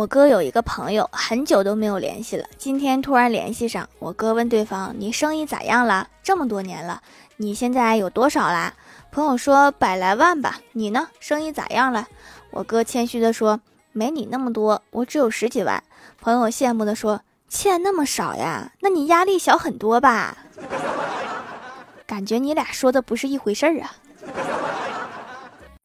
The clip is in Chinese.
我哥有一个朋友，很久都没有联系了，今天突然联系上。我哥问对方：“你生意咋样了？这么多年了，你现在有多少啦？”朋友说：“百来万吧。”你呢？生意咋样了？我哥谦虚的说：“没你那么多，我只有十几万。”朋友羡慕的说：“欠那么少呀？那你压力小很多吧？”感觉你俩说的不是一回事儿啊。